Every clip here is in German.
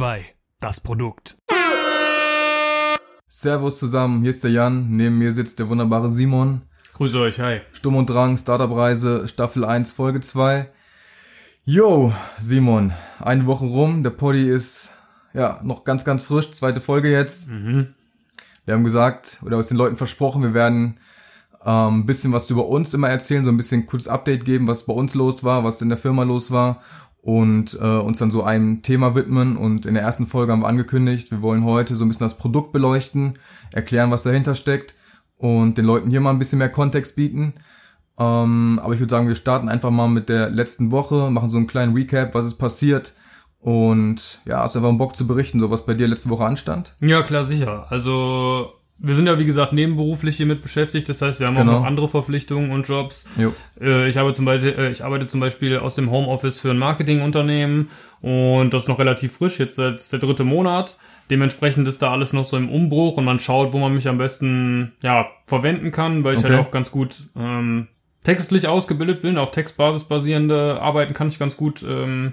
Folge 2. Das Produkt. Servus zusammen, hier ist der Jan, neben mir sitzt der wunderbare Simon. Grüße euch, hi. Stumm und Drang, Startup-Reise, Staffel 1, Folge 2. Yo, Simon, eine Woche rum, der Poddy ist ja noch ganz, ganz frisch, zweite Folge jetzt. Mhm. Wir haben gesagt, oder aus den Leuten versprochen, wir werden ähm, ein bisschen was über uns immer erzählen, so ein bisschen kurzes Update geben, was bei uns los war, was in der Firma los war und äh, uns dann so einem Thema widmen. Und in der ersten Folge haben wir angekündigt, wir wollen heute so ein bisschen das Produkt beleuchten, erklären, was dahinter steckt und den Leuten hier mal ein bisschen mehr Kontext bieten. Ähm, aber ich würde sagen, wir starten einfach mal mit der letzten Woche, machen so einen kleinen Recap, was ist passiert. Und ja, hast einfach einen Bock zu berichten, so was bei dir letzte Woche anstand? Ja, klar, sicher. Also wir sind ja wie gesagt nebenberuflich hiermit beschäftigt, das heißt, wir haben Genau. auch noch andere Verpflichtungen und Jobs. Jo. Äh, Ich arbeite zum Beispiel, äh, ich arbeite zum Beispiel aus dem Homeoffice für ein Marketingunternehmen und das ist noch relativ frisch, jetzt seit ist der dritte Monat. Dementsprechend ist da alles noch so im Umbruch und man schaut, wo man mich am besten ja verwenden kann, weil ich Okay. halt auch ganz gut ähm, textlich ausgebildet bin, auf Textbasis basierende Arbeiten kann ich ganz gut ähm,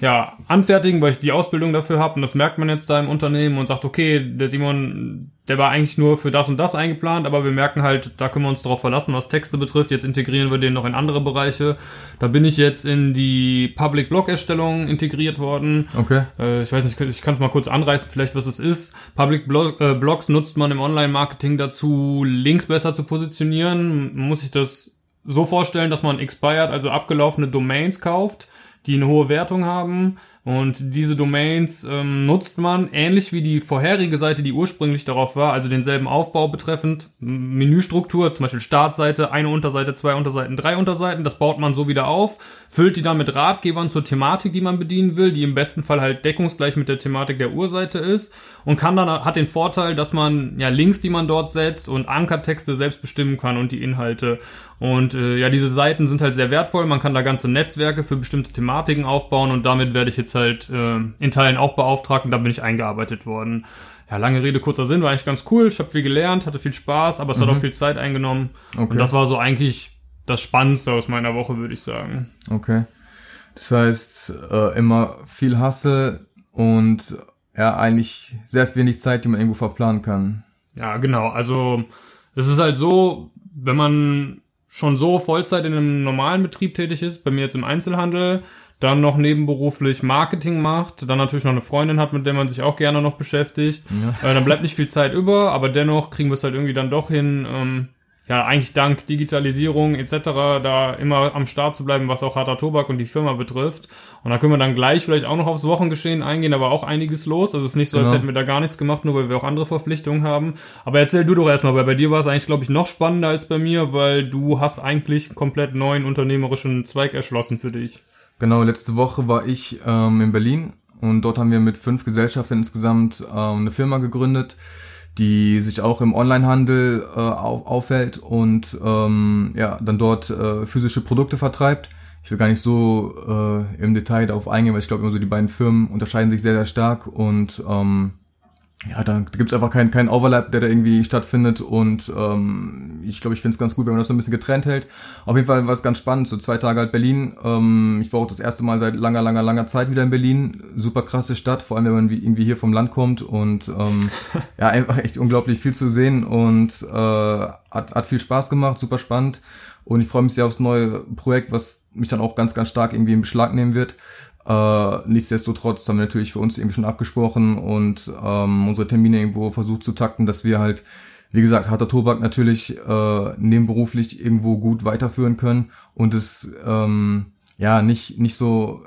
ja, anfertigen, weil ich die Ausbildung dafür habe und das merkt man jetzt da im Unternehmen und sagt, okay, der Simon, der war eigentlich nur für das und das eingeplant, aber wir merken halt, da können wir uns darauf verlassen, was Texte betrifft. Jetzt integrieren wir den noch in andere Bereiche. Da bin ich jetzt in die Public Blog Erstellung integriert worden. Okay. Äh, ich weiß nicht, ich kann es mal kurz anreißen, vielleicht was es ist. Public Blog, äh, Blogs nutzt man im Online-Marketing dazu, Links besser zu positionieren. Muss sich das so vorstellen, dass man expired, also abgelaufene Domains kauft, die eine hohe Wertung haben. Und diese Domains ähm, nutzt man ähnlich wie die vorherige Seite, die ursprünglich darauf war, also denselben Aufbau betreffend, Menüstruktur, zum Beispiel Startseite, eine Unterseite, zwei Unterseiten, drei Unterseiten, das baut man so wieder auf, füllt die dann mit Ratgebern zur Thematik, die man bedienen will, die im besten Fall halt deckungsgleich mit der Thematik der Urseite ist und kann dann, hat den Vorteil, dass man ja Links, die man dort setzt und Ankertexte selbst bestimmen kann und die Inhalte. Und äh, ja, diese Seiten sind halt sehr wertvoll, man kann da ganze Netzwerke für bestimmte Thematiken aufbauen und damit werde ich jetzt halt äh, in Teilen auch beauftragt und da bin ich eingearbeitet worden. Ja, lange Rede, kurzer Sinn, war eigentlich ganz cool. Ich habe viel gelernt, hatte viel Spaß, aber es hat auch viel Zeit eingenommen. Okay. Und das war so eigentlich das Spannendste aus meiner Woche, würde ich sagen. Okay. Das heißt, äh, immer viel Hasse und ja, eigentlich sehr wenig Zeit, die man irgendwo verplanen kann. Ja, genau. Also es ist halt so, wenn man schon so Vollzeit in einem normalen Betrieb tätig ist, bei mir jetzt im Einzelhandel, dann noch nebenberuflich Marketing macht, dann natürlich noch eine Freundin hat, mit der man sich auch gerne noch beschäftigt, äh, dann bleibt nicht viel Zeit über, aber dennoch kriegen wir es halt irgendwie dann doch hin, ähm, ja, eigentlich dank Digitalisierung etc. da immer am Start zu bleiben, was auch harter Tobak und die Firma betrifft. Und da können wir dann gleich vielleicht auch noch aufs Wochengeschehen eingehen, da war auch einiges los. Also es ist nicht so, als Genau. hätten wir da gar nichts gemacht, nur weil wir auch andere Verpflichtungen haben. Aber erzähl du doch erstmal, weil bei dir war es eigentlich, glaube ich, noch spannender als bei mir, weil du hast eigentlich einen komplett neuen unternehmerischen Zweig erschlossen für dich. Genau, letzte Woche war ich ähm, in Berlin und dort haben wir mit fünf Gesellschaften insgesamt ähm, eine Firma gegründet, die sich auch im Onlinehandel äh, auf, aufhält und ähm, ja dann dort äh, physische Produkte vertreibt. Ich will gar nicht so äh, im Detail darauf eingehen, weil ich glaube immer so die beiden Firmen unterscheiden sich sehr sehr stark und ähm, ja, da gibt's einfach keinen keinen Overlap, der da irgendwie stattfindet und ähm, ich glaube, ich finde es ganz gut, wenn man das so ein bisschen getrennt hält. Auf jeden Fall war es ganz spannend, so zwei Tage halt Berlin. Ähm, ich war auch das erste Mal seit langer, langer, langer Zeit wieder in Berlin. Super krasse Stadt, vor allem wenn man wie, irgendwie hier vom Land kommt und ähm, ja, einfach echt unglaublich viel zu sehen und äh, hat, hat viel Spaß gemacht, super spannend. Und ich freue mich sehr aufs neue Projekt, was mich dann auch ganz, ganz stark irgendwie in Beschlag nehmen wird. Äh, nichtsdestotrotz haben wir natürlich für uns irgendwie schon abgesprochen und ähm, unsere Termine irgendwo versucht zu takten, dass wir halt, wie gesagt, harter Tobak natürlich äh, nebenberuflich irgendwo gut weiterführen können und es ähm, ja nicht nicht so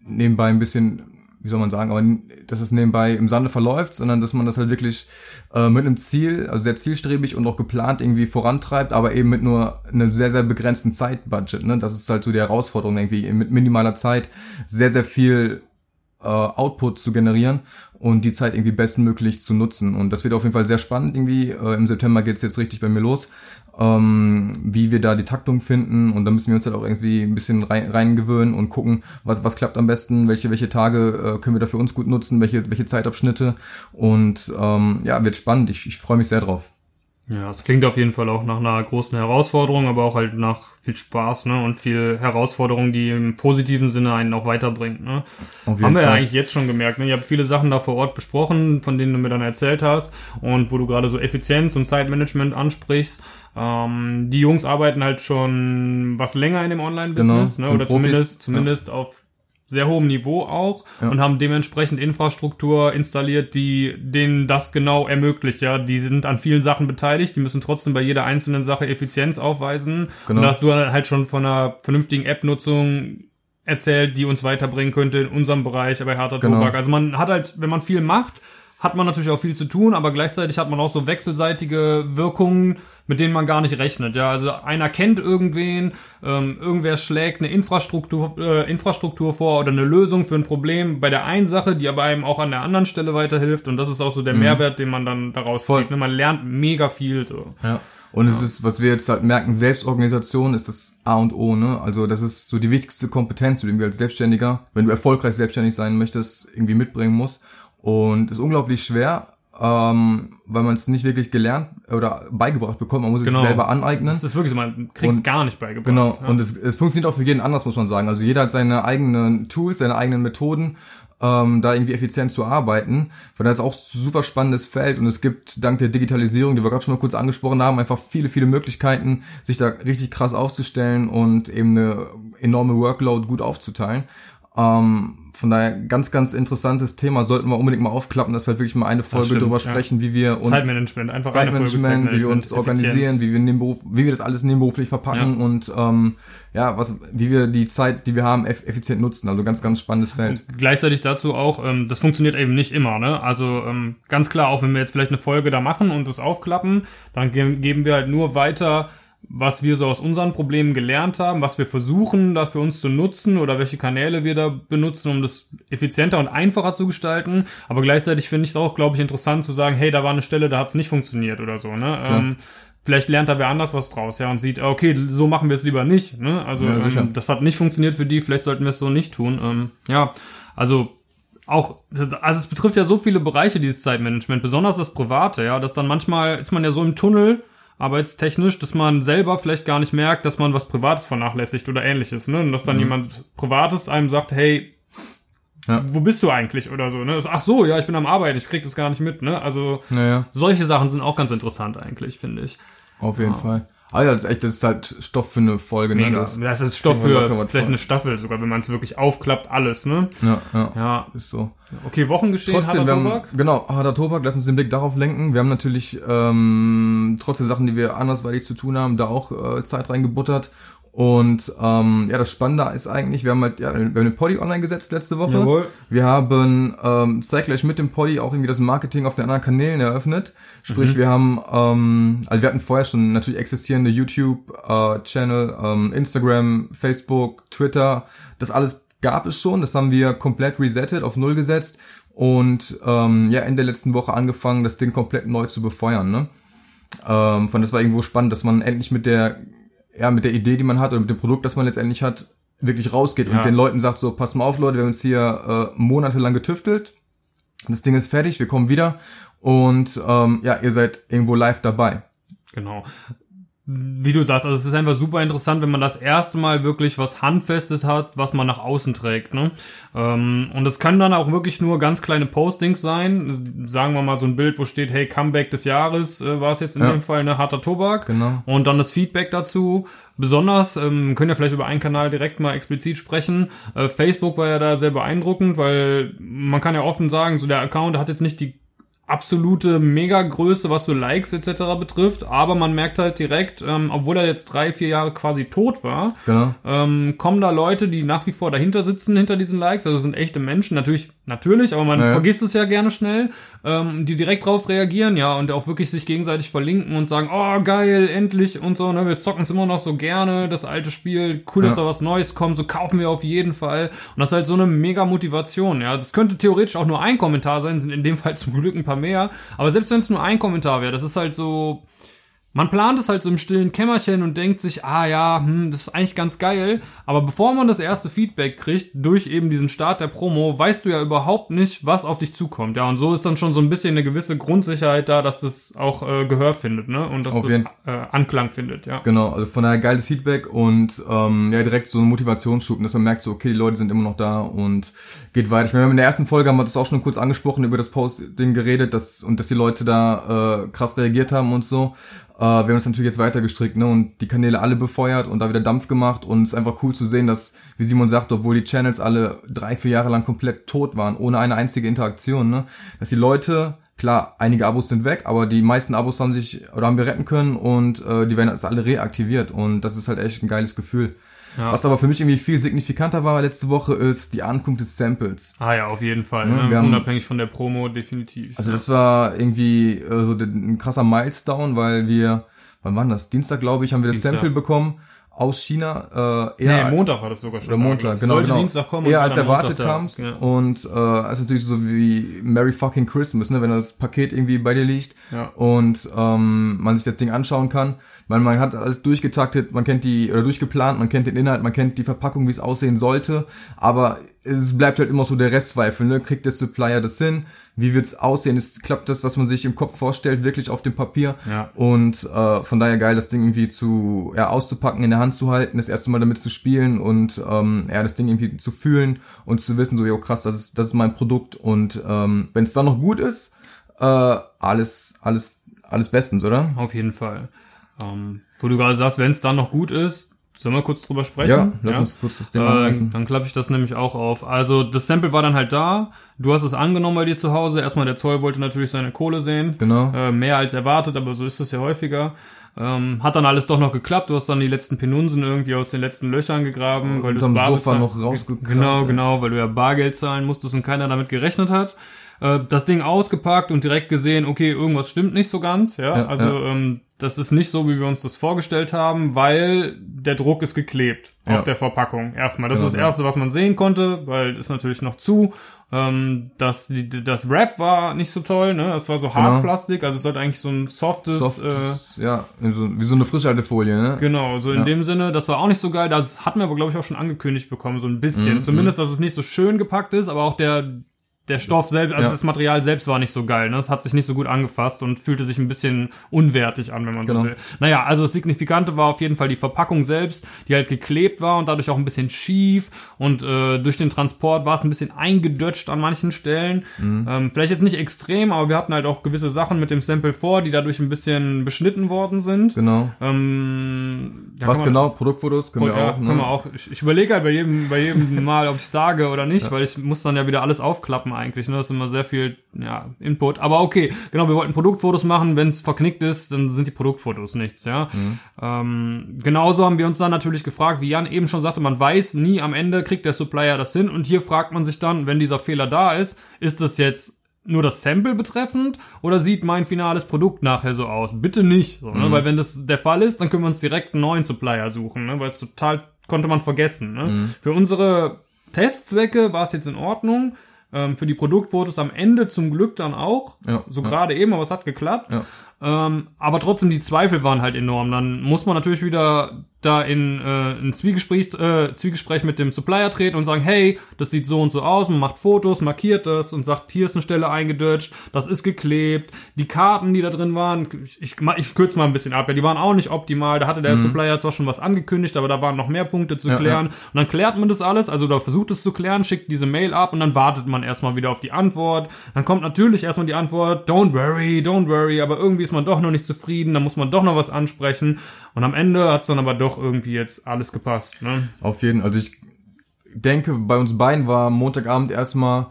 nebenbei ein bisschen, wie soll man sagen, aber dass es nebenbei im Sande verläuft, sondern dass man das halt wirklich äh, mit einem Ziel, also sehr zielstrebig und auch geplant irgendwie vorantreibt, aber eben mit nur einem sehr, sehr begrenzten Zeitbudget. Ne? Das ist halt so die Herausforderung, irgendwie mit minimaler Zeit sehr, sehr viel äh, Output zu generieren und die Zeit irgendwie bestmöglich zu nutzen. Und das wird auf jeden Fall sehr spannend irgendwie. Äh, Im September geht's jetzt richtig bei mir los, ähm, wie wir da die Taktung finden. Und da müssen wir uns halt auch irgendwie ein bisschen rein, reingewöhnen und gucken, was, was klappt am besten, welche, welche Tage äh, können wir da für uns gut nutzen, welche, welche Zeitabschnitte. Und ähm, ja, wird spannend. Ich, ich freue mich sehr drauf. Ja, es klingt auf jeden Fall auch nach einer großen Herausforderung, aber auch halt nach viel Spaß, ne? Und viel Herausforderung, die im positiven Sinne einen auch weiterbringt, ne? Haben wir ja eigentlich jetzt schon gemerkt, ne? Ich habe viele Sachen da vor Ort besprochen, von denen du mir dann erzählt hast und wo du gerade so Effizienz und Zeitmanagement ansprichst. Ähm, die Jungs arbeiten halt schon was länger in dem Online-Business, Genau, ne? Oder Profis, zumindest, zumindest auf sehr hohem Niveau auch und haben dementsprechend Infrastruktur installiert, die denen das genau ermöglicht. Ja, die sind an vielen Sachen beteiligt, die müssen trotzdem bei jeder einzelnen Sache Effizienz aufweisen. Genau. Und da hast du halt schon von einer vernünftigen App-Nutzung erzählt, die uns weiterbringen könnte in unserem Bereich bei harter Genau. Tobak. Also man hat halt, wenn man viel macht, hat man natürlich auch viel zu tun, aber gleichzeitig hat man auch so wechselseitige Wirkungen, mit denen man gar nicht rechnet. Ja, also einer kennt irgendwen, ähm, irgendwer schlägt eine Infrastruktur, äh, Infrastruktur vor oder eine Lösung für ein Problem bei der einen Sache, die aber einem auch an der anderen Stelle weiterhilft. Und das ist auch so der Mehrwert, den man dann daraus Voll. zieht. Ne? Man lernt mega viel. So. Ja. Und es ist, was wir jetzt halt merken, Selbstorganisation ist das A und O, ne? Also das ist so die wichtigste Kompetenz, die du irgendwie als Selbstständiger, wenn du erfolgreich selbstständig sein möchtest, irgendwie mitbringen musst. Und ist unglaublich schwer, ähm, weil man es nicht wirklich gelernt oder beigebracht bekommt. Man muss es sich selber aneignen. Das ist wirklich so, man kriegt es gar nicht beigebracht. Genau, Ja. und es, es funktioniert auch für jeden anders, muss man sagen. Also jeder hat seine eigenen Tools, seine eigenen Methoden, ähm, da irgendwie effizient zu arbeiten. Von daher ist auch ein super spannendes Feld und es gibt dank der Digitalisierung, die wir gerade schon mal kurz angesprochen haben, einfach viele, viele Möglichkeiten, sich da richtig krass aufzustellen und eben eine enorme Workload gut aufzuteilen. Ähm, von daher ganz, ganz interessantes Thema, sollten wir unbedingt mal aufklappen, dass wir halt wirklich mal eine Folge stimmt, drüber ja. sprechen, wie wir uns Zeitmanagement, einfach eine Folge Zeitmanagement, wie wir uns Zeitmanagement, organisieren, wie wir, nebenberuf, wie wir das alles nebenberuflich verpacken Ja. und ähm, ja, was, wie wir die Zeit, die wir haben, eff effizient nutzen. Also ganz, ganz spannendes Feld. Gleichzeitig dazu auch, ähm, das funktioniert eben nicht immer, ne? Also ähm, ganz klar, auch wenn wir jetzt vielleicht eine Folge da machen und das aufklappen, dann ge geben wir halt nur weiter, was wir so aus unseren Problemen gelernt haben, was wir versuchen, da für uns zu nutzen oder welche Kanäle wir da benutzen, um das effizienter und einfacher zu gestalten. Aber gleichzeitig finde ich es auch, glaube ich, interessant zu sagen, hey, da war eine Stelle, da hat es nicht funktioniert oder so, ne? Ähm, Vielleicht lernt da wer anders was draus, ja, und sieht, okay, so machen wir es lieber nicht, ne? Also Ja, ähm, das hat nicht funktioniert für die, vielleicht sollten wir es so nicht tun. Ähm, ja, also auch, also es betrifft ja so viele Bereiche, dieses Zeitmanagement, besonders das Private, ja, dass dann manchmal ist man ja so im Tunnel, arbeitstechnisch, dass man selber vielleicht gar nicht merkt, dass man was Privates vernachlässigt oder ähnliches, ne? Und dass dann jemand Privates einem sagt, hey, Ja. wo bist du eigentlich oder so, ne? Das- Ach so, ja, ich bin am Arbeiten, ich krieg das gar nicht mit, ne? Also Naja, solche Sachen sind auch ganz interessant eigentlich, finde ich. auf jeden Fall. Also das ist echt, das ist halt Stoff für eine Folge, ne? Mega. Das, Das, ist Stoff für vielleicht voll. eine Staffel sogar, wenn man es wirklich aufklappt, alles, ne? ja, ja, Ja. ist so. Okay, Wochengeschehen, Trotzdem, harter haben, Tobak. genau, harter Tobak, lass uns den Blick darauf lenken. Wir haben natürlich, ähm, trotz der Sachen, die wir andersweitig zu tun haben, da auch äh, Zeit reingebuttert. Und ähm, ja, das Spannende ist eigentlich, wir haben halt, ja, wir haben den Poddy online gesetzt letzte Woche. Jawohl. Wir haben ähm, zeitgleich mit dem Poddy auch irgendwie das Marketing auf den anderen Kanälen eröffnet. Sprich, wir haben, ähm, also wir hatten vorher schon natürlich existierende YouTube-Channel, ähm, Instagram, Facebook, Twitter, das alles gab es schon, das haben wir komplett resettet, auf Null gesetzt und ähm, ja, Ende der letzten Woche angefangen, das Ding komplett neu zu befeuern. Ne? Ähm, von das war irgendwo spannend, dass man endlich mit der, ja, mit der Idee, die man hat oder mit dem Produkt, das man letztendlich hat, wirklich rausgeht Ja. und den Leuten sagt so, pass mal auf, Leute, wir haben jetzt hier äh, monatelang getüftelt, das Ding ist fertig, wir kommen wieder und ähm, ja, ihr seid irgendwo live dabei. Genau. Wie du sagst, also es ist einfach super interessant, wenn man das erste Mal wirklich was Handfestes hat, was man nach außen trägt. Ne? Ähm, und es kann dann auch wirklich nur ganz kleine Postings sein. Sagen wir mal so ein Bild, wo steht, hey, Comeback des Jahres äh, war es jetzt in Ja. dem Fall, ne, harter Tobak. Genau. Und dann das Feedback dazu. Besonders, ähm, können ja vielleicht über einen Kanal direkt mal explizit sprechen. Äh, Facebook war ja da sehr beeindruckend, weil man kann ja offen sagen, so der Account hat jetzt nicht die absolute Megagröße, was so Likes etc. betrifft, aber man merkt halt direkt, ähm, obwohl er jetzt drei, vier Jahre quasi tot war, Genau. ähm, kommen da Leute, die nach wie vor dahinter sitzen, hinter diesen Likes, also sind echte Menschen, natürlich, natürlich, aber man Naja. vergisst es ja gerne schnell, ähm, die direkt drauf reagieren, ja, und auch wirklich sich gegenseitig verlinken und sagen, oh, geil, endlich und so, ne, wir zocken es immer noch so gerne, das alte Spiel, cool, dass Ja. da was Neues kommt, so kaufen wir auf jeden Fall, und das ist halt so eine mega Motivation, ja, das könnte theoretisch auch nur ein Kommentar sein, sind in dem Fall zum Glück ein paar mehr, aber selbst wenn es nur ein Kommentar wäre, das ist halt so, man plant es halt so im stillen Kämmerchen und denkt sich, ah ja, hm, das ist eigentlich ganz geil. Aber bevor man das erste Feedback kriegt, durch eben diesen Start der Promo, weißt du ja überhaupt nicht, was auf dich zukommt. Ja, und so ist dann schon so ein bisschen eine gewisse Grundsicherheit da, dass das auch äh, Gehör findet, ne? Und dass Auf das äh, Anklang findet, ja. Genau, also von daher geiles Feedback und ähm, ja, direkt so ein Motivationsschub, dass man merkt so, okay, die Leute sind immer noch da und geht weiter. Ich meine, in der ersten Folge haben wir das auch schon kurz angesprochen, über das Posting geredet, dass und dass die Leute da äh, krass reagiert haben und so. Äh, wir haben das natürlich jetzt weiter gestrickt, ne, und die Kanäle alle befeuert und da wieder Dampf gemacht und es ist einfach cool zu sehen, dass, wie Simon sagt, obwohl die Channels alle drei, vier Jahre lang komplett tot waren, ohne eine einzige Interaktion, ne, dass die Leute Klar, einige Abos sind weg, aber die meisten Abos haben sich oder haben wir retten können und äh, die werden jetzt alle reaktiviert und das ist halt echt ein geiles Gefühl. Ja. Was aber für mich irgendwie viel signifikanter war letzte Woche ist die Ankunft des Samples. Ah ja, auf jeden Fall. Ne? wir haben- Unabhängig von der Promo, definitiv. Also das war irgendwie äh, so ein krasser Milestone, weil wir, wann war das? Dienstag, glaube ich, haben wir das Dienstag. Sample bekommen aus China. Äh, nee, eher Montag war das sogar schon. Oder Montag, genau. Sollte genau. Dienstag kommen. Eher als erwartet kamst. Ja. Und äh, ist natürlich so wie Merry fucking Christmas, ne, wenn das Paket irgendwie bei dir liegt Ja. und ähm, man sich das Ding anschauen kann. Man, man hat alles durchgetaktet, man kennt die, oder durchgeplant, man kennt den Inhalt, man kennt die Verpackung, wie es aussehen sollte, aber es bleibt halt immer so der Restzweifel, ne? Kriegt der Supplier das hin? Wie wird's aussehen? Ist, klappt das, was man sich im Kopf vorstellt, wirklich auf dem Papier? Ja. Und äh, von daher geil, das Ding irgendwie zu ja, auszupacken, in der Hand zu halten, das erste Mal damit zu spielen und ähm, ja, das Ding irgendwie zu fühlen und zu wissen, so, jo krass, das ist, das ist mein Produkt. Und ähm, wenn es dann noch gut ist, äh, alles, alles, alles bestens, oder? Auf jeden Fall. Ähm, wo du gerade sagst, wenn es dann noch gut ist, sollen wir kurz drüber sprechen? Ja, lass uns kurz das Thema Äh, dann klappe ich das nämlich auch auf. Also das Sample war dann halt da. Du hast es angenommen bei dir zu Hause. Erstmal der Zoll wollte natürlich seine Kohle sehen. Genau. Äh, mehr als erwartet, aber so ist es ja häufiger. Ähm, hat dann alles doch noch geklappt. Du hast dann die letzten Penunsen irgendwie aus den letzten Löchern gegraben, weil du Unterm es bar Sofa noch rausgekramt, Genau, ja. genau, weil du ja Bargeld zahlen musstest und keiner damit gerechnet hat. Äh, das Ding ausgepackt und direkt gesehen, okay, irgendwas stimmt nicht so ganz. Ja, Ja, also ja. Ähm, das ist nicht so, wie wir uns das vorgestellt haben, weil der Druck ist geklebt Ja. auf der Verpackung. Erstmal, das Genau ist das erste, was man sehen konnte, weil ist natürlich noch zu. Ähm, das, die, das Wrap war nicht so toll, ne? Das war so Hartplastik, also es sollte eigentlich so ein softes, Soft, äh, ja, wie so eine Frischhaltefolie, ne? Genau, so in dem Sinne, das war auch nicht so geil. Das hatten wir aber, glaube ich, auch schon angekündigt bekommen, so ein bisschen. Mhm, Zumindest, dass es nicht so schön gepackt ist, aber auch der, der Stoff selbst, also ja. das Material selbst war nicht so geil. Ne? Es hat sich nicht so gut angefasst und fühlte sich ein bisschen unwertig an, wenn man Genau. so will. Naja, also das Signifikante war auf jeden Fall die Verpackung selbst, die halt geklebt war und dadurch auch ein bisschen schief und äh, durch den Transport war es ein bisschen eingedutscht an manchen Stellen. Mhm. Ähm, vielleicht jetzt nicht extrem, aber wir hatten halt auch gewisse Sachen mit dem Sample vor, die dadurch ein bisschen beschnitten worden sind. Genau. Ähm, ja, Was man- genau? Produktfotos können wir ja, auch, ne? können wir auch. Ich, ich überlege halt bei jedem, bei jedem Mal, ob ich sage oder nicht, weil ich muss dann ja wieder alles aufklappen eigentlich. Ne? Das ist immer sehr viel ja, Input. Aber okay, genau, wir wollten Produktfotos machen. Wenn es verknickt ist, dann sind die Produktfotos nichts, ja. Mhm. Ähm, genauso haben wir uns dann natürlich gefragt, wie Jan eben schon sagte, man weiß nie am Ende, kriegt der Supplier das hin. Und hier fragt man sich dann, wenn dieser Fehler da ist, ist das jetzt nur das Sample betreffend oder sieht mein finales Produkt nachher so aus? Bitte nicht, so, ne? weil wenn das der Fall ist, dann können wir uns direkt einen neuen Supplier suchen, ne? weil es total konnte man vergessen. Ne? Für unsere Testzwecke war es jetzt in Ordnung. Ähm, für die Produktfotos am Ende zum Glück dann auch. Ja, so ja. gerade eben, aber es hat geklappt. Ja. Ähm, aber trotzdem, die Zweifel waren halt enorm. Dann muss man natürlich wieder da in äh, ein Zwiegespräch, äh, Zwiegespräch mit dem Supplier treten und sagen, hey, das sieht so und so aus, man macht Fotos, markiert das und sagt, hier ist eine Stelle eingedutscht, das ist geklebt, die Karten, die da drin waren, ich, ich, ich kürze mal ein bisschen ab, ja, die waren auch nicht optimal, da hatte der Supplier zwar schon was angekündigt, aber da waren noch mehr Punkte zu Ja, klären und dann klärt man das alles, also da versucht es zu klären, schickt diese Mail ab und dann wartet man erstmal wieder auf die Antwort, dann kommt natürlich erstmal die Antwort, don't worry, don't worry, aber irgendwie ist man doch noch nicht zufrieden, dann muss man doch noch was ansprechen und am Ende hat's dann aber doch irgendwie jetzt alles gepasst, ne? Auf jeden, also ich denke, bei uns beiden war Montagabend erstmal,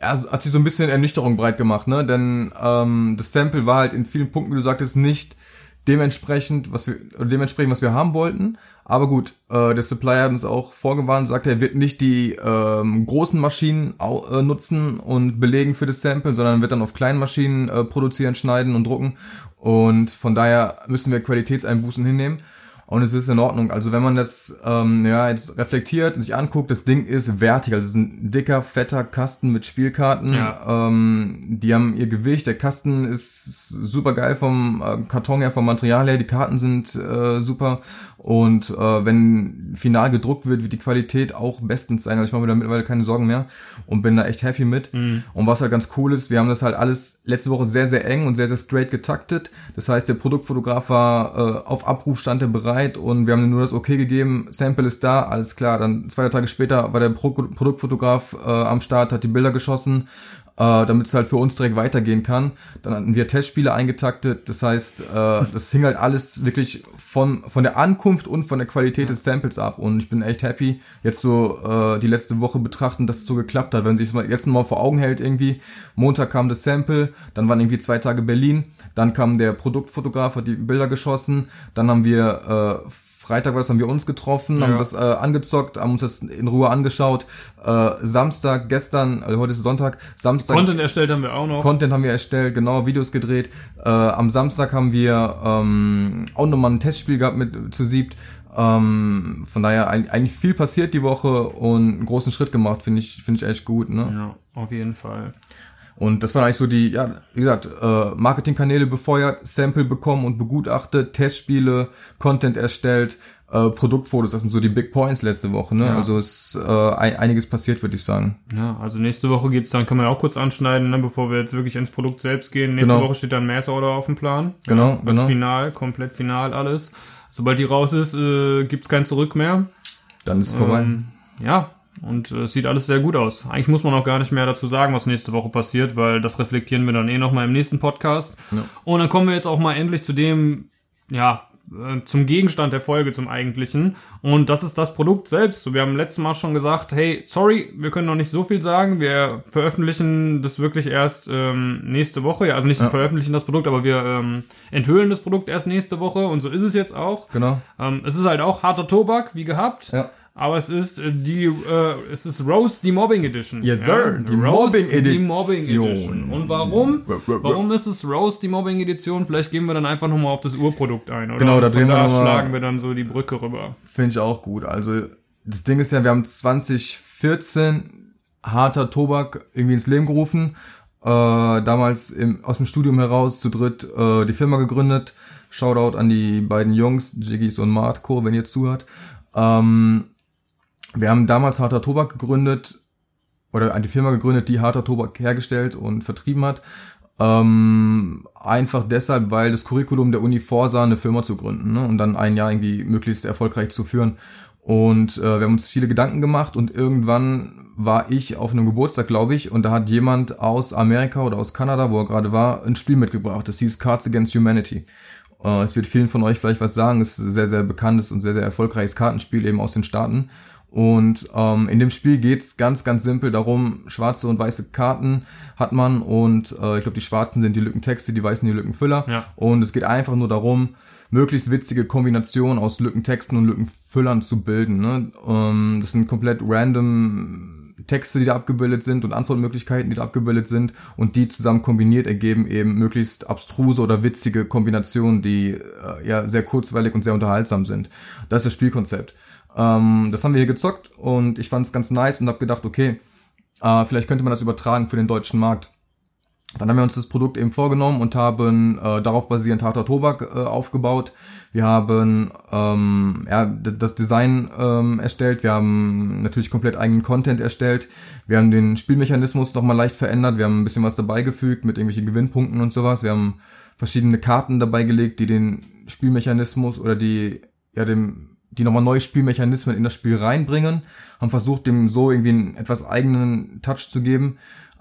erst hat sich so ein bisschen Ernüchterung breit gemacht, ne? Denn ähm, das Sample war halt in vielen Punkten, wie du sagtest, nicht dementsprechend, was wir, dementsprechend, was wir haben wollten. Aber gut, äh, der Supplier hat uns auch vorgewarnt, sagt, er wird nicht die ähm, großen Maschinen au äh, nutzen und belegen für das Sample, sondern wird dann auf kleinen Maschinen äh, produzieren, schneiden und drucken. Und von daher müssen wir Qualitätseinbußen hinnehmen. Und es ist in Ordnung. Also wenn man das ähm, ja jetzt reflektiert, sich anguckt, das Ding ist wertig. Also es ist ein dicker, fetter Kasten mit Spielkarten. Ja. Ähm, die haben ihr Gewicht. Der Kasten ist super geil vom äh, Karton her, vom Material her. Die Karten sind äh, super. Und äh, wenn final gedruckt wird, wird die Qualität auch bestens sein. Also ich mache mir da mittlerweile keine Sorgen mehr und bin da echt happy mit. Mhm. Und was halt ganz cool ist, wir haben das halt alles letzte Woche sehr, sehr eng und sehr, sehr straight getaktet. Das heißt, der Produktfotograf war äh, auf Abruf, stand er bereit und wir haben ihm nur das Okay gegeben, Sample ist da, alles klar. Dann zwei Tage später war der Pro Produktfotograf äh, am Start, hat die Bilder geschossen äh, damit es halt für uns direkt weitergehen kann. Dann hatten wir Testspiele eingetaktet, das heißt, äh, das hing halt alles wirklich von, von der Ankunft und von der Qualität des Samples ab. Und ich bin echt happy, jetzt so äh, die letzte Woche betrachten, dass es so geklappt hat, wenn sich mal jetzt mal vor Augen hält irgendwie, Montag kam das Sample, dann waren irgendwie zwei Tage Berlin, dann kam der Produktfotograf, hat die Bilder geschossen, dann haben wir äh, Freitag war das, haben wir uns getroffen, haben Ja. das äh, angezockt, haben uns das in Ruhe angeschaut. Äh, Samstag, gestern, also heute ist Sonntag, Samstag Content erstellt haben wir auch noch. Content haben wir erstellt, genau, Videos gedreht. Äh, am Samstag haben wir ähm, auch nochmal ein Testspiel gehabt mit zu siebt. Ähm, von daher ein, eigentlich viel passiert die Woche und einen großen Schritt gemacht, finde ich, finde ich echt gut. Ne? ja, auf jeden Fall. Und das waren eigentlich so die, ja, wie gesagt, äh, Marketingkanäle befeuert, Sample bekommen und begutachtet, Testspiele, Content erstellt, äh, Produktfotos, das sind so die Big Points letzte Woche. Ne? Ja. Also es ist äh, ein, einiges passiert, würde ich sagen. Ja, also nächste Woche geht's dann, können wir auch kurz anschneiden, ne, bevor wir jetzt wirklich ins Produkt selbst gehen. Nächste Genau. Woche steht dann Mass Order auf dem Plan. Genau, ja, genau. Final, komplett final alles. Sobald die raus ist, äh, gibt's kein Zurück mehr. Dann ist es vorbei. Ähm, ja, und äh, es sieht alles sehr gut aus. Eigentlich muss man auch gar nicht mehr dazu sagen, was nächste Woche passiert, weil das reflektieren wir dann eh nochmal im nächsten Podcast. Und dann kommen wir jetzt auch mal endlich zu dem, ja, äh, zum Gegenstand der Folge, zum eigentlichen. Und das ist das Produkt selbst. So, wir haben letztes Mal schon gesagt, hey, sorry, wir können noch nicht so viel sagen. Wir veröffentlichen das wirklich erst ähm, nächste Woche. Ja, also nicht veröffentlichen das Produkt, aber wir ähm, enthüllen das Produkt erst nächste Woche. Und so ist es jetzt auch. Genau. Ähm, es ist halt auch harter Tobak, wie gehabt. Ja. Aber es ist äh, die, äh, es ist Rose die Mobbing Edition. Yes, sir. Die Rose Mobbing Die Mobbing Edition. Edition. Und warum? Warum ist es Rose die Mobbing Edition? Vielleicht gehen wir dann einfach nochmal auf das Urprodukt ein, oder? Genau, da drehen wir da noch mal- schlagen wir dann so die Brücke rüber. Finde ich auch gut. Also das Ding ist ja, wir haben 2014 harter Tobak irgendwie ins Leben gerufen. Äh, damals im, aus dem Studium heraus zu dritt äh, die Firma gegründet. Shoutout an die beiden Jungs, Jiggys und Marco, wenn ihr zuhört. Ähm, wir haben damals harter Tobak gegründet oder eine Firma gegründet, die harter Tobak hergestellt und vertrieben hat. Ähm, einfach deshalb, weil das Curriculum der Uni vorsah, eine Firma zu gründen ne? und dann ein Jahr irgendwie möglichst erfolgreich zu führen. Und äh, wir haben uns viele Gedanken gemacht und irgendwann war ich auf einem Geburtstag, glaube ich, und da hat jemand aus Amerika oder aus Kanada, wo er gerade war, ein Spiel mitgebracht. Das hieß Cards Against Humanity. Äh, es wird vielen von euch vielleicht was sagen. Es ist ein sehr, sehr bekanntes und sehr, sehr erfolgreiches Kartenspiel eben aus den Staaten. Und ähm, in dem Spiel geht's ganz, ganz simpel darum, schwarze und weiße Karten hat man und äh, ich glaube, die schwarzen sind die Lückentexte, die weißen die Lückenfüller. Ja. Und es geht einfach nur darum, möglichst witzige Kombinationen aus Lückentexten und Lückenfüllern zu bilden. Ne? Ähm, das sind komplett random Texte, die da abgebildet sind und Antwortmöglichkeiten, die da abgebildet sind und die zusammen kombiniert ergeben eben möglichst abstruse oder witzige Kombinationen, die äh, ja sehr kurzweilig und sehr unterhaltsam sind. Das ist das Spielkonzept. Ähm, das haben wir hier gezockt und ich fand es ganz nice und habe gedacht, okay, äh, vielleicht könnte man das übertragen für den deutschen Markt. Dann haben wir uns das Produkt eben vorgenommen und haben äh, darauf basierend harter Tobak äh, aufgebaut. Wir haben ähm, ja, das Design ähm, erstellt. Wir haben natürlich komplett eigenen Content erstellt. Wir haben den Spielmechanismus nochmal leicht verändert. Wir haben ein bisschen was dabei gefügt mit irgendwelchen Gewinnpunkten und sowas. Wir haben verschiedene Karten dabei gelegt, die den Spielmechanismus oder die ja dem die nochmal neue Spielmechanismen in das Spiel reinbringen, haben versucht, dem so irgendwie einen etwas eigenen Touch zu geben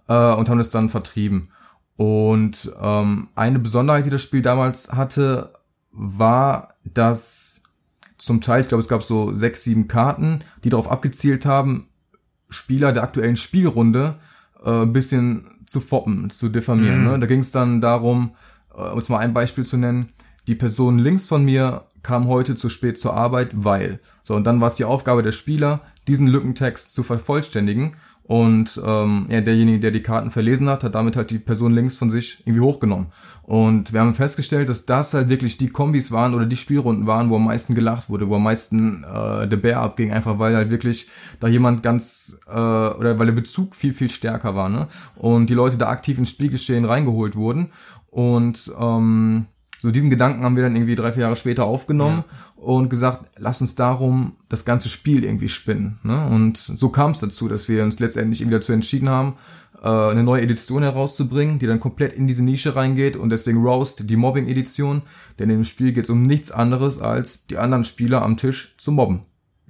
äh, und haben es dann vertrieben. Und ähm, eine Besonderheit, die das Spiel damals hatte, war, dass zum Teil, ich glaube, es gab so sechs, sieben Karten, die darauf abgezielt haben, Spieler der aktuellen Spielrunde äh, ein bisschen zu foppen, zu diffamieren. Ne? Da ging es dann darum, äh, um jetzt mal ein Beispiel zu nennen, die Person links von mir kam heute zu spät zur Arbeit, weil. So, und dann war es die Aufgabe der Spieler, diesen Lückentext zu vervollständigen. Und ähm, ja, derjenige, der die Karten verlesen hat, hat damit halt die Person links von sich irgendwie hochgenommen. Und wir haben festgestellt, dass das halt wirklich die Kombis waren oder die Spielrunden waren, wo am meisten gelacht wurde, wo am meisten äh, der Bär abging, einfach weil halt wirklich da jemand ganz äh, oder weil der Bezug viel, viel stärker war, ne? Und die Leute da aktiv ins Spielgeschehen reingeholt wurden. Und ähm, so diesen Gedanken haben wir dann irgendwie drei, vier Jahre später aufgenommen ja. und gesagt, lass uns darum das ganze Spiel irgendwie spinnen. Ne? Und so kam es dazu, dass wir uns letztendlich irgendwie dazu entschieden haben, äh, eine neue Edition herauszubringen, die dann komplett in diese Nische reingeht und deswegen Roast, die Mobbing-Edition, denn im Spiel geht es um nichts anderes als die anderen Spieler am Tisch zu mobben.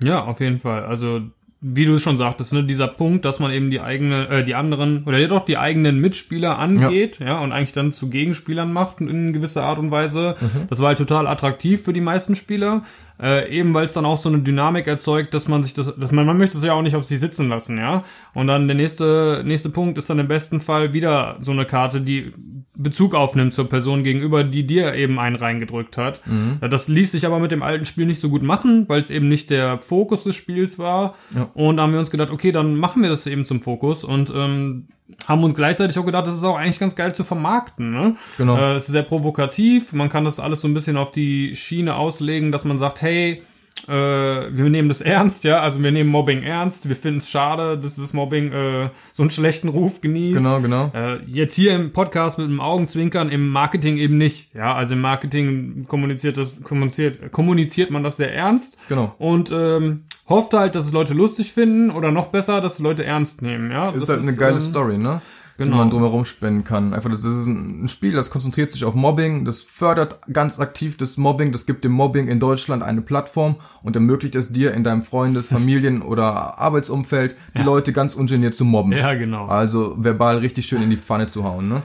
Ja, auf jeden Fall. Also wie du schon sagtest, ne, dieser Punkt, dass man eben die eigene, äh, die anderen oder ja doch die eigenen Mitspieler angeht, ja. ja, und eigentlich dann zu Gegenspielern macht in gewisser Art und Weise. Mhm. Das war halt total attraktiv für die meisten Spieler. Äh, eben weil es dann auch so eine Dynamik erzeugt, dass man sich das, dass man, man möchte es ja auch nicht auf sich sitzen lassen, ja. Und dann der nächste, nächste Punkt ist dann im besten Fall wieder so eine Karte, die Bezug aufnimmt zur Person gegenüber, die dir eben einen reingedrückt hat. Mhm. Das ließ sich aber mit dem alten Spiel nicht so gut machen, weil es eben nicht der Fokus des Spiels war. Ja. Und da haben wir uns gedacht, okay, dann machen wir das eben zum Fokus und ähm, haben uns gleichzeitig auch gedacht, das ist auch eigentlich ganz geil zu vermarkten. Ne? Genau. Äh, es ist sehr provokativ, man kann das alles so ein bisschen auf die Schiene auslegen, dass man sagt, hey, äh, wir nehmen das ernst, ja, also wir nehmen Mobbing ernst, wir finden es schade, dass das Mobbing äh, so einen schlechten Ruf genießt. Genau, genau. Äh, jetzt hier im Podcast mit dem Augenzwinkern, im Marketing eben nicht, ja, also im Marketing kommuniziert das, kommuniziert, kommuniziert man das sehr ernst. Genau. Und ähm, hofft halt, dass es Leute lustig finden oder noch besser, dass es Leute ernst nehmen, ja. Ist das halt ist, eine geile ähm, Story, ne? Genau. die man drumherum spenden kann. Einfach, das ist ein Spiel, das konzentriert sich auf Mobbing, das fördert ganz aktiv das Mobbing, das gibt dem Mobbing in Deutschland eine Plattform und ermöglicht es dir in deinem Freundes-, Familien- oder Arbeitsumfeld, die ja. Leute ganz ungeniert zu mobben. Ja, genau. Also verbal richtig schön in die Pfanne zu hauen, ne?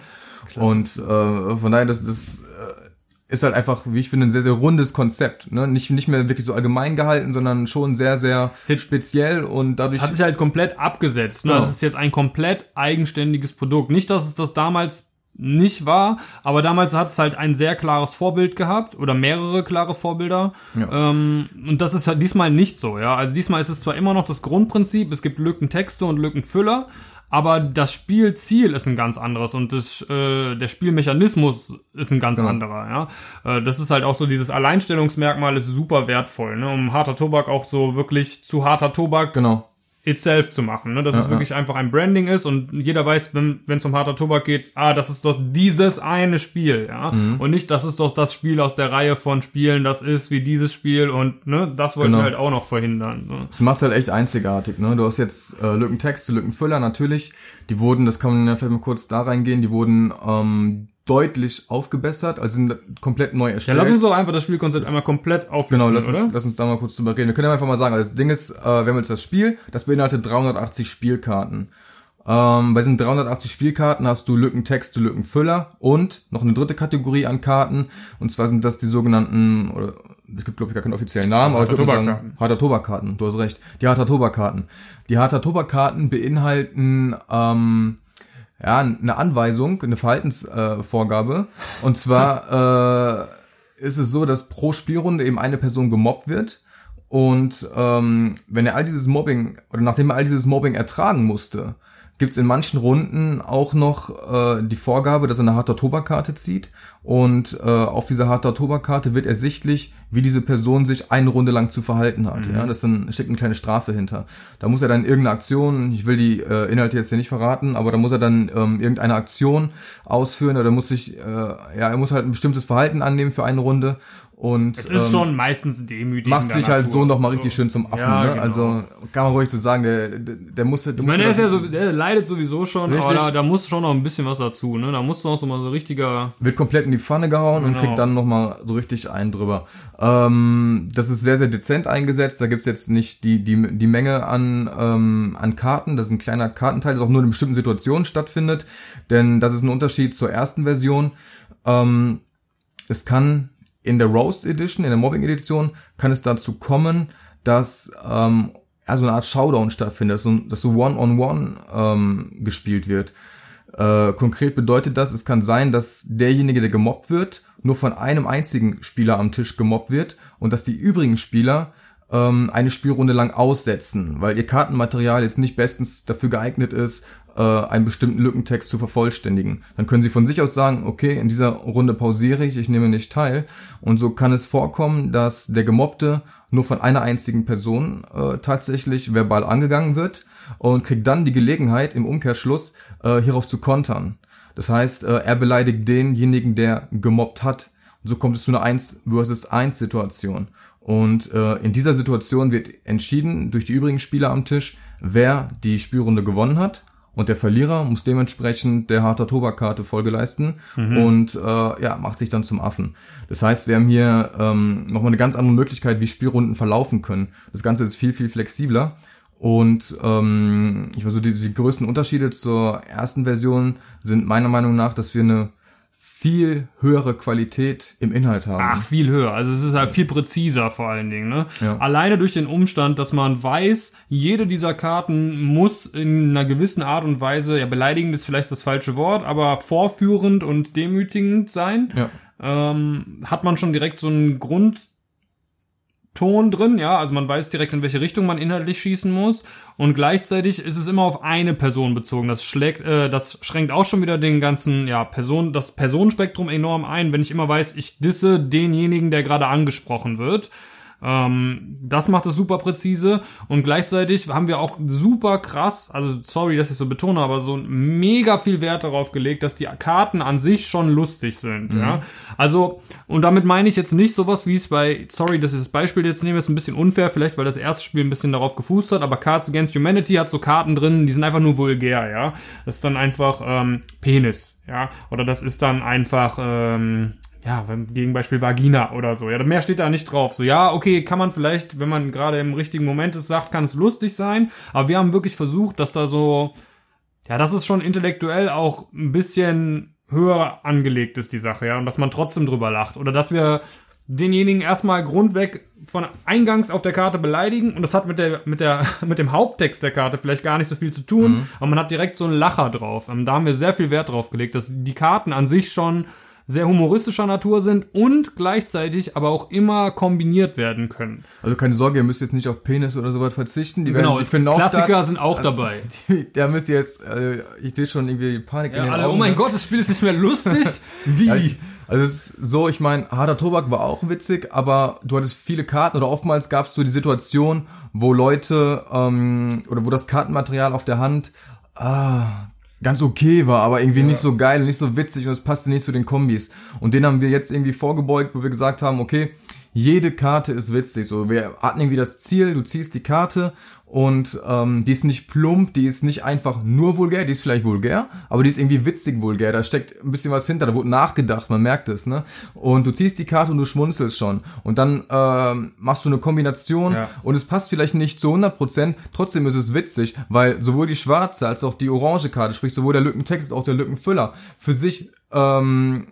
Klasse. Und äh, von daher, das, das ist halt einfach, wie ich finde, ein sehr, sehr rundes Konzept. Ne? Nicht, nicht mehr wirklich so allgemein gehalten, sondern schon sehr, sehr speziell und dadurch. Es hat sich halt komplett abgesetzt. Ne? Genau. Das ist jetzt ein komplett eigenständiges Produkt. Nicht, dass es das damals nicht war, aber damals hat es halt ein sehr klares Vorbild gehabt oder mehrere klare Vorbilder. Ja. Ähm, und das ist halt diesmal nicht so, ja. Also diesmal ist es zwar immer noch das Grundprinzip, es gibt Lückentexte und Lückenfüller, aber das Spielziel ist ein ganz anderes und das, äh, der Spielmechanismus ist ein ganz genau. anderer. Ja? Äh, das ist halt auch so dieses Alleinstellungsmerkmal ist super wertvoll, ne? um harter Tobak auch so wirklich zu harter Tobak genau itself zu machen, ne? dass ja, es wirklich ja. einfach ein Branding ist und jeder weiß, wenn es um harter Tobak geht, ah, das ist doch dieses eine Spiel, ja, mhm. und nicht, das ist doch das Spiel aus der Reihe von Spielen, das ist wie dieses Spiel und ne, das wollten genau. wir halt auch noch verhindern. Ne? Das macht's halt echt einzigartig, ne? Du hast jetzt äh, Lückentexte, Lückenfüller natürlich, die wurden, das kann man ja vielleicht mal kurz da reingehen, die wurden ähm, deutlich aufgebessert, also sind komplett neu erstellt. Ja, lass uns doch einfach das Spielkonzept einmal komplett auflisten, Genau, lass uns, lass uns da mal kurz drüber reden. Wir können einfach mal sagen, also das Ding ist, äh, wir haben jetzt das Spiel, das beinhaltet 380 Spielkarten. Ähm, bei diesen 380 Spielkarten hast du Lückentexte, Lückenfüller und noch eine dritte Kategorie an Karten. Und zwar sind das die sogenannten, oder es gibt glaube ich gar keinen offiziellen Namen, aber ich würde sagen, Harter Tobakkarten. Du hast recht. Die Harter Tobakkarten. Die Harter Tobakkarten beinhalten ähm, ja, eine Anweisung, eine Verhaltensvorgabe. Äh, und zwar äh, ist es so, dass pro Spielrunde eben eine Person gemobbt wird. Und ähm, wenn er all dieses Mobbing, oder nachdem er all dieses Mobbing ertragen musste, gibt es in manchen Runden auch noch äh, die Vorgabe, dass er eine harter Tobakkarte zieht und äh, auf dieser harter Tobakkarte wird ersichtlich, wie diese Person sich eine Runde lang zu verhalten hat. Mhm. Ja, das dann steckt eine kleine Strafe hinter. Da muss er dann irgendeine Aktion, ich will die äh, Inhalte jetzt hier nicht verraten, aber da muss er dann ähm, irgendeine Aktion ausführen oder muss sich, äh, ja, er muss halt ein bestimmtes Verhalten annehmen für eine Runde und, es ist ähm, schon meistens demütigend. Macht sich halt so noch mal richtig schön zum Affen. Ja, ne? genau. Also kann man ruhig so sagen, der, der, der muss. Der ich meine, der ist ja so, der leidet sowieso schon, richtig. aber da, da muss schon noch ein bisschen was dazu. Ne? Da muss noch so mal so richtiger. Wird komplett in die Pfanne gehauen genau. und kriegt dann noch mal so richtig einen drüber. Ähm, das ist sehr sehr dezent eingesetzt. Da gibt's jetzt nicht die die die Menge an ähm, an Karten. Das ist ein kleiner Kartenteil, das auch nur in bestimmten Situationen stattfindet. Denn das ist ein Unterschied zur ersten Version. Ähm, es kann in der Roast Edition, in der Mobbing Edition, kann es dazu kommen, dass ähm, also eine Art Showdown stattfindet, dass so, dass so One-on-One -on -one, ähm, gespielt wird. Äh, konkret bedeutet das, es kann sein, dass derjenige, der gemobbt wird, nur von einem einzigen Spieler am Tisch gemobbt wird und dass die übrigen Spieler ähm, eine Spielrunde lang aussetzen, weil ihr Kartenmaterial jetzt nicht bestens dafür geeignet ist, äh, einen bestimmten Lückentext zu vervollständigen. Dann können sie von sich aus sagen, okay, in dieser Runde pausiere ich, ich nehme nicht teil. Und so kann es vorkommen, dass der Gemobbte nur von einer einzigen Person äh, tatsächlich verbal angegangen wird und kriegt dann die Gelegenheit, im Umkehrschluss äh, hierauf zu kontern. Das heißt, äh, er beleidigt denjenigen, der gemobbt hat. Und so kommt es zu einer 1 versus 1 Situation. Und äh, in dieser Situation wird entschieden durch die übrigen Spieler am Tisch, wer die Spielrunde gewonnen hat. Und der Verlierer muss dementsprechend der harter Tobakkarte Folge leisten mhm. und äh, ja, macht sich dann zum Affen. Das heißt, wir haben hier ähm, nochmal eine ganz andere Möglichkeit, wie Spielrunden verlaufen können. Das Ganze ist viel, viel flexibler. Und ähm, ich weiß so, die, die größten Unterschiede zur ersten Version sind meiner Meinung nach, dass wir eine viel höhere Qualität im Inhalt haben. Ach, viel höher. Also es ist halt viel präziser vor allen Dingen. Ne? Ja. Alleine durch den Umstand, dass man weiß, jede dieser Karten muss in einer gewissen Art und Weise, ja beleidigend ist vielleicht das falsche Wort, aber vorführend und demütigend sein, ja. ähm, hat man schon direkt so einen Grund Ton drin, ja, also man weiß direkt, in welche Richtung man inhaltlich schießen muss und gleichzeitig ist es immer auf eine Person bezogen. Das schlägt, äh, das schränkt auch schon wieder den ganzen, ja, Person, das Personenspektrum enorm ein, wenn ich immer weiß, ich disse denjenigen, der gerade angesprochen wird. Ähm, das macht es super präzise und gleichzeitig haben wir auch super krass, also sorry, dass ich so betone, aber so mega viel Wert darauf gelegt, dass die Karten an sich schon lustig sind. Mhm. Ja? Also, und damit meine ich jetzt nicht sowas, wie es bei, sorry, dass ich das Beispiel jetzt nehme, ist ein bisschen unfair, vielleicht weil das erste Spiel ein bisschen darauf gefußt hat, aber Cards Against Humanity hat so Karten drin, die sind einfach nur vulgär, ja. Das ist dann einfach ähm, Penis, ja. Oder das ist dann einfach, ähm, ja, wenn Gegenbeispiel Vagina oder so. Ja, mehr steht da nicht drauf. So, ja, okay, kann man vielleicht, wenn man gerade im richtigen Moment es sagt, kann es lustig sein. Aber wir haben wirklich versucht, dass da so, ja, dass es schon intellektuell auch ein bisschen höher angelegt ist, die Sache, ja, und dass man trotzdem drüber lacht. Oder dass wir denjenigen erstmal grundweg von eingangs auf der Karte beleidigen und das hat mit der mit der mit dem Haupttext der Karte vielleicht gar nicht so viel zu tun, mhm. aber man hat direkt so einen Lacher drauf. Und da haben wir sehr viel Wert drauf gelegt, dass die Karten an sich schon sehr humoristischer Natur sind und gleichzeitig aber auch immer kombiniert werden können. Also keine Sorge, ihr müsst jetzt nicht auf Penis oder so was verzichten. Die genau, werden, die Klassiker statt. sind auch also, dabei. Die, da müsst ihr jetzt, äh, ich sehe schon irgendwie Panik ja, in den alle, Augen. Oh mein ne? Gott, das Spiel ist nicht mehr lustig. Wie? Ja, ich, also es ist so, ich meine, harter Tobak war auch witzig, aber du hattest viele Karten oder oftmals gab es so die Situation, wo Leute ähm, oder wo das Kartenmaterial auf der Hand ah, ganz okay war, aber irgendwie ja. nicht so geil, nicht so witzig und es passte nicht zu den Kombis. Und den haben wir jetzt irgendwie vorgebeugt, wo wir gesagt haben, okay, jede Karte ist witzig. So, wir hatten irgendwie das Ziel, du ziehst die Karte und ähm, die ist nicht plump, die ist nicht einfach nur vulgär, die ist vielleicht vulgär, aber die ist irgendwie witzig vulgär. Da steckt ein bisschen was hinter, da wurde nachgedacht, man merkt es, ne? Und du ziehst die Karte und du schmunzelst schon. Und dann ähm, machst du eine Kombination ja. und es passt vielleicht nicht zu 100%, trotzdem ist es witzig, weil sowohl die schwarze als auch die orange Karte, sprich sowohl der Lückentext als auch der Lückenfüller, für sich ähm,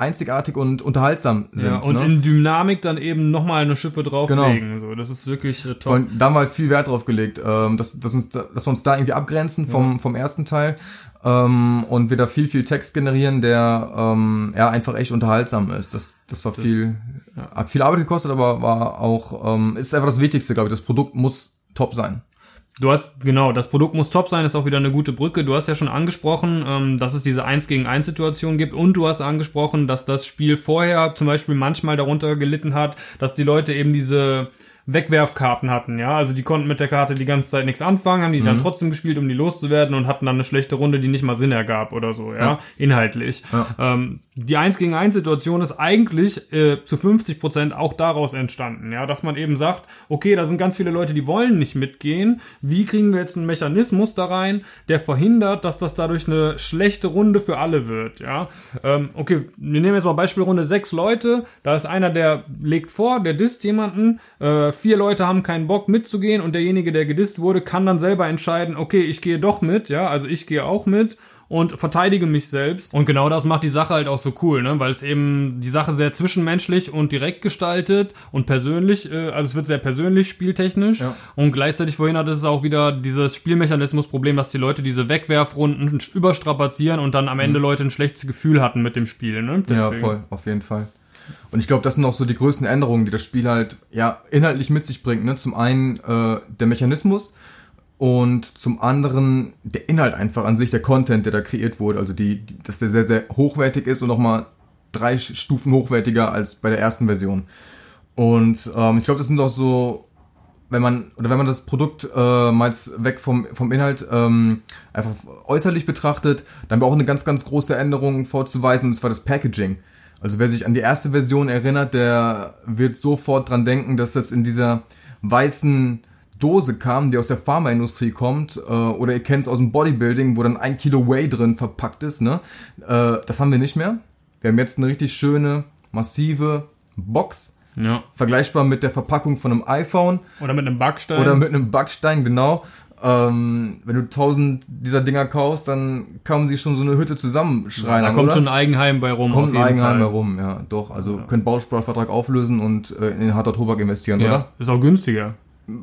einzigartig und unterhaltsam sind. Ja, und ne? in Dynamik dann eben nochmal eine Schippe drauflegen. Genau. So, das ist wirklich äh, toll. da haben wir halt viel Wert drauf gelegt, ähm, dass, dass, uns, dass wir uns da irgendwie abgrenzen vom, ja. vom ersten Teil ähm, und wir da viel, viel Text generieren, der ähm, ja einfach echt unterhaltsam ist. Das, das war das, viel, ja. hat viel Arbeit gekostet, aber war auch, ähm, ist einfach das Wichtigste, glaube ich. Das Produkt muss top sein. Du hast, genau, das Produkt muss top sein, ist auch wieder eine gute Brücke. Du hast ja schon angesprochen, ähm, dass es diese 1 gegen 1 Situation gibt und du hast angesprochen, dass das Spiel vorher zum Beispiel manchmal darunter gelitten hat, dass die Leute eben diese Wegwerfkarten hatten, ja. Also die konnten mit der Karte die ganze Zeit nichts anfangen, haben die mhm. dann trotzdem gespielt, um die loszuwerden und hatten dann eine schlechte Runde, die nicht mal Sinn ergab oder so, ja, ja. inhaltlich. Ja. Ähm, die 1 gegen 1 Situation ist eigentlich äh, zu 50 Prozent auch daraus entstanden, ja, dass man eben sagt, okay, da sind ganz viele Leute, die wollen nicht mitgehen. Wie kriegen wir jetzt einen Mechanismus da rein, der verhindert, dass das dadurch eine schlechte Runde für alle wird, ja. Ähm, okay, wir nehmen jetzt mal Beispielrunde sechs Leute, da ist einer, der legt vor, der disst jemanden, äh, vier Leute haben keinen Bock mitzugehen und derjenige, der gedisst wurde, kann dann selber entscheiden, okay, ich gehe doch mit, ja, also ich gehe auch mit und verteidige mich selbst. Und genau das macht die Sache halt auch so cool, ne? Weil es eben die Sache sehr zwischenmenschlich und direkt gestaltet und persönlich, äh, also es wird sehr persönlich spieltechnisch. Ja. Und gleichzeitig vorhin hat es auch wieder dieses Spielmechanismus-Problem, dass die Leute diese Wegwerfrunden überstrapazieren und dann am Ende Leute ein schlechtes Gefühl hatten mit dem Spiel, ne? Ja, voll, auf jeden Fall. Und ich glaube, das sind auch so die größten Änderungen, die das Spiel halt ja inhaltlich mit sich bringt. Ne? Zum einen äh, der Mechanismus und zum anderen der Inhalt einfach an sich, der Content, der da kreiert wurde. Also die, die dass der sehr, sehr hochwertig ist und nochmal drei Stufen hochwertiger als bei der ersten Version. Und ähm, ich glaube, das sind auch so, wenn man oder wenn man das Produkt äh, mal weg vom vom Inhalt ähm, einfach äußerlich betrachtet, dann wir auch eine ganz ganz große Änderung vorzuweisen und zwar das Packaging. Also wer sich an die erste Version erinnert, der wird sofort dran denken, dass das in dieser weißen Dose kam, die aus der Pharmaindustrie kommt, äh, oder ihr kennt es aus dem Bodybuilding, wo dann ein Kilo Whey drin verpackt ist. Ne? Äh, das haben wir nicht mehr. Wir haben jetzt eine richtig schöne, massive Box, Ja. vergleichbar mit der Verpackung von einem iPhone Oder mit einem Backstein. oder mit einem Backstein, genau. Ähm, wenn du tausend dieser Dinger kaufst, dann kann man sich schon so eine Hütte zusammenschreien. da kommt oder? schon ein Eigenheim bei rum. kommt ein Eigenheim Fall. herum, ja, doch. Also könnt Bausparvertrag auflösen und äh, in harter Tobak investieren, Ja. oder? Ist auch günstiger.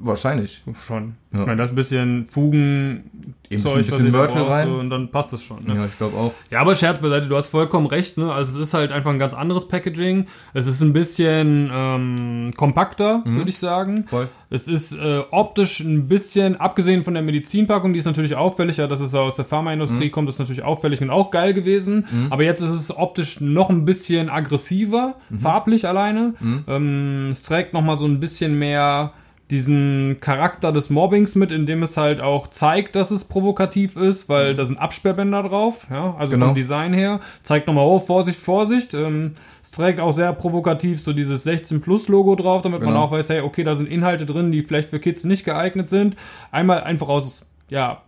Wahrscheinlich. Schon. Ja. Ich meine, das bisschen Fugen, Eben Zeug, ein bisschen Mörtel rein. Und dann passt es schon. Ne? Ja, ich glaube auch. Ja, aber Scherz beiseite, du hast vollkommen recht, ne? Also es ist halt einfach ein ganz anderes Packaging. Es ist ein bisschen ähm, kompakter, würde ich sagen. Mhm. Voll. Es ist äh, optisch ein bisschen, abgesehen von der Medizinpackung, die ist natürlich auffällig, ja, dass es aus der Mhm. Pharmaindustrie kommt, ist natürlich auffällig und auch geil gewesen. Aber jetzt ist es optisch noch ein bisschen aggressiver, Mhm. farblich alleine. Ähm, es trägt noch mal so ein bisschen mehr diesen Charakter des Mobbings mit, indem es halt auch zeigt, dass es provokativ ist, weil da sind Absperrbänder drauf, ja, also Genau. vom Design her. Zeigt nochmal, oh, Vorsicht, Vorsicht. Ähm, es trägt auch sehr provokativ so dieses 16 Plus Logo drauf, damit man Genau. auch weiß, hey, okay, da sind Inhalte drin, die vielleicht für Kids nicht geeignet sind. Einmal einfach aus, ja,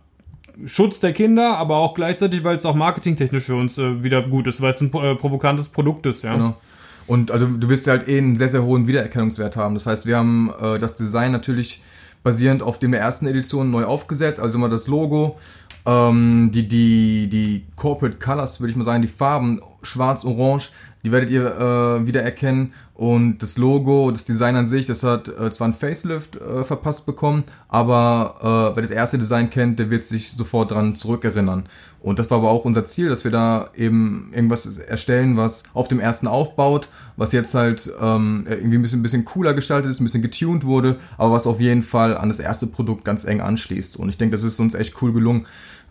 Schutz der Kinder, aber auch gleichzeitig, weil es auch marketingtechnisch für uns äh, wieder gut ist, weil es ein äh, provokantes Produkt ist, ja. Genau. Und also du wirst halt eh einen sehr, sehr hohen Wiedererkennungswert haben. Das heißt, wir haben äh, das Design natürlich basierend auf dem der ersten Edition neu aufgesetzt. Also immer das Logo, ähm, die, die, die Corporate Colors, würde ich mal sagen, die Farben, schwarz, orange, die werdet ihr äh, wiedererkennen. Und das Logo, das Design an sich, das hat äh, zwar ein Facelift äh, verpasst bekommen, aber äh, wer das erste Design kennt, der wird sich sofort dran zurückerinnern. Und das war aber auch unser Ziel, dass wir da eben irgendwas erstellen, was auf dem ersten aufbaut, was jetzt halt ähm, irgendwie ein bisschen, ein bisschen cooler gestaltet ist, ein bisschen getuned wurde, aber was auf jeden Fall an das erste Produkt ganz eng anschließt. Und ich denke, das ist uns echt cool gelungen.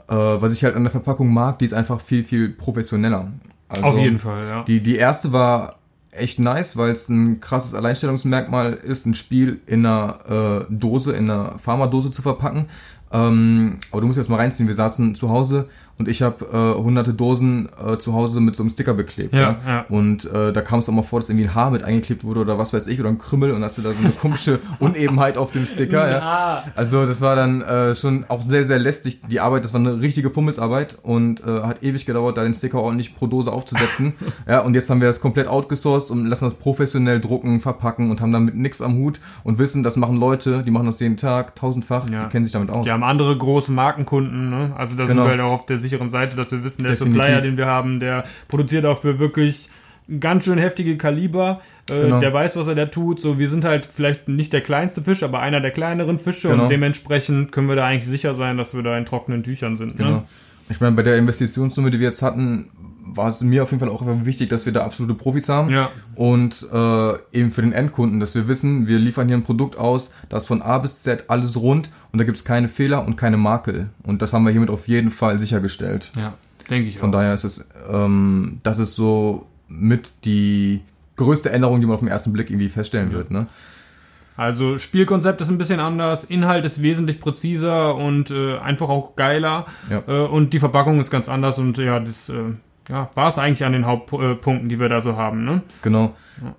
Äh, was ich halt an der Verpackung mag, die ist einfach viel, viel professioneller. Also, Auf jeden Fall, ja. Die, die erste war echt nice, weil es ein krasses Alleinstellungsmerkmal ist, ein Spiel in einer äh, Dose, in einer Pharmadose zu verpacken. Ähm, aber du musst jetzt mal reinziehen. Wir saßen zu Hause und ich habe äh, hunderte Dosen äh, zu Hause mit so einem Sticker beklebt. Ja, ja. Und äh, da kam es auch mal vor, dass irgendwie ein Haar mit eingeklebt wurde oder was weiß ich oder ein Krümmel und hast du da so eine komische Unebenheit auf dem Sticker. Ja. Also das war dann äh, schon auch sehr, sehr lästig. Die Arbeit, das war eine richtige Fummelsarbeit und äh, hat ewig gedauert, da den Sticker ordentlich pro Dose aufzusetzen. ja, und jetzt haben wir das komplett outgesourced und lassen das professionell drucken, verpacken und haben damit nichts am Hut und wissen, das machen Leute, die machen das jeden Tag, tausendfach, Ja. die kennen sich damit aus. Die haben andere große Markenkunden, ne? Also da Genau. sind wir halt auch auf der sicheren Seite, dass wir wissen, der Definitiv. Supplier, den wir haben, der produziert auch für wirklich ganz schön heftige Kaliber. Äh, Genau. Der weiß, was er da tut. So, wir sind halt vielleicht nicht der kleinste Fisch, aber einer der kleineren Fische Genau. und dementsprechend können wir da eigentlich sicher sein, dass wir da in trockenen Tüchern sind. Ne? Genau. Ich meine, bei der Investitionssumme, die wir jetzt hatten, war es mir auf jeden Fall auch einfach wichtig, dass wir da absolute Profis haben. Ja. Und äh, eben für den Endkunden, dass wir wissen, wir liefern hier ein Produkt aus, das von A bis Z alles rund und da gibt's keine Fehler und keine Makel. Und das haben wir hiermit auf jeden Fall sichergestellt. Ja, denke ich Von auch. daher ist es, ähm, das ist so mit die größte Änderung, die man auf den ersten Blick irgendwie feststellen wird. Ne? Also Spielkonzept ist ein bisschen anders, Inhalt ist wesentlich präziser und äh, einfach auch geiler. Ja. Äh, und die Verpackung ist ganz anders und ja, das äh, ja, war es eigentlich an den Hauptpunkten, die wir da so haben. Ne? Genau.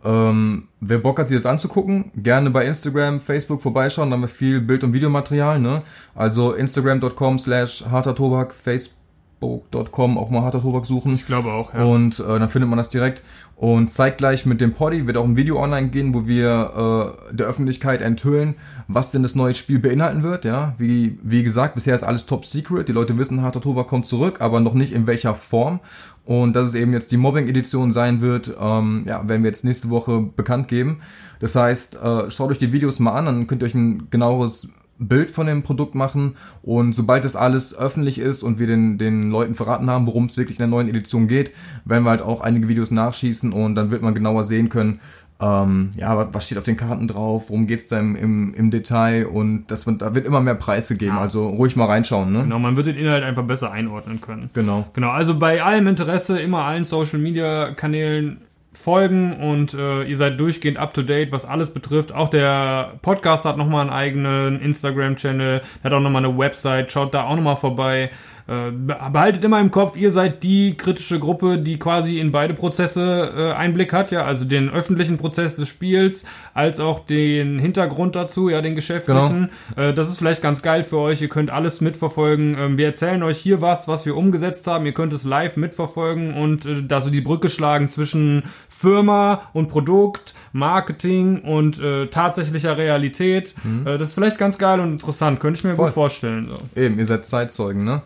Ähm, wer Bock hat, sich das anzugucken, gerne bei Instagram, Facebook vorbeischauen, da haben wir viel Bild- und Videomaterial, ne? Also Instagram.com slash harter Tobak, Face facebook.com auch mal harter Tobak suchen. Ich glaube auch, ja. Und äh, dann findet man das direkt. Und zeitgleich mit dem Poddy wird auch ein Video online gehen, wo wir äh, der Öffentlichkeit enthüllen, was denn das neue Spiel beinhalten wird. Ja, wie, wie gesagt, bisher ist alles top secret. Die Leute wissen, harter Tobak kommt zurück, aber noch nicht in welcher Form. Und dass es eben jetzt die Mobbing-Edition sein wird, ähm, ja, werden wir jetzt nächste Woche bekannt geben. Das heißt, äh, schaut euch die Videos mal an, dann könnt ihr euch ein genaueres Bild von dem Produkt machen und sobald das alles öffentlich ist und wir den, den Leuten verraten haben, worum es wirklich in der neuen Edition geht, werden wir halt auch einige Videos nachschießen und dann wird man genauer sehen können, ähm, ja, was steht auf den Karten drauf, worum geht's da im, im, im Detail und das, da wird immer mehr Preise geben, ja. also ruhig mal reinschauen. Ne? Genau, man wird den Inhalt einfach besser einordnen können. Genau. Genau, also bei allem Interesse immer allen Social Media Kanälen folgen und äh, ihr seid durchgehend up to date, was alles betrifft. Auch der Podcast hat nochmal einen eigenen Instagram-Channel, hat auch nochmal eine Website, schaut da auch nochmal vorbei. Äh, behaltet immer im Kopf, ihr seid die kritische Gruppe, die quasi in beide Prozesse äh, Einblick hat, ja, also den öffentlichen Prozess des Spiels, als auch den Hintergrund dazu, ja, den geschäftlichen. Genau. Äh, das ist vielleicht ganz geil für euch, ihr könnt alles mitverfolgen. Ähm, wir erzählen euch hier was, was wir umgesetzt haben, ihr könnt es live mitverfolgen und äh, da so die Brücke schlagen zwischen Firma und Produkt, Marketing und äh, tatsächlicher Realität. Mhm. Äh, das ist vielleicht ganz geil und interessant, könnte ich mir Voll. gut vorstellen. So. Eben, ihr seid Zeitzeugen, ne?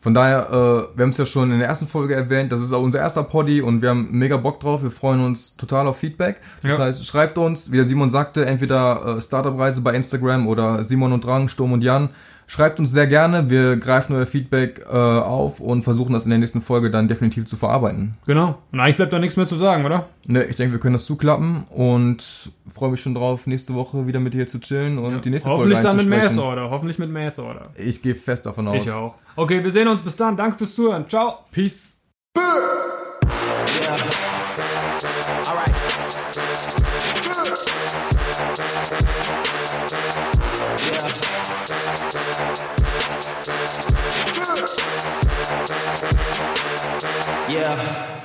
Von daher, äh, wir haben es ja schon in der ersten Folge erwähnt, das ist auch unser erster Poddy und wir haben mega Bock drauf. Wir freuen uns total auf Feedback. Das ja. heißt, schreibt uns, wie der Simon sagte, entweder äh, Startup-Reise bei Instagram oder Simon und Drang, Sturm und Jan. Schreibt uns sehr gerne, wir greifen euer Feedback äh, auf und versuchen das in der nächsten Folge dann definitiv zu verarbeiten. Genau. Und eigentlich bleibt da nichts mehr zu sagen, oder? Ne, ich denke, wir können das zuklappen und freue mich schon drauf, nächste Woche wieder mit dir zu chillen und ja. die nächste Folge Hoffentlich dann mit Mass Order. Hoffentlich mit Mass Order. Ich gehe fest davon aus. Ich auch. Okay, wir sehen uns. Bis dann. Danke fürs Zuhören. Ciao. Peace. Yeah. Yeah.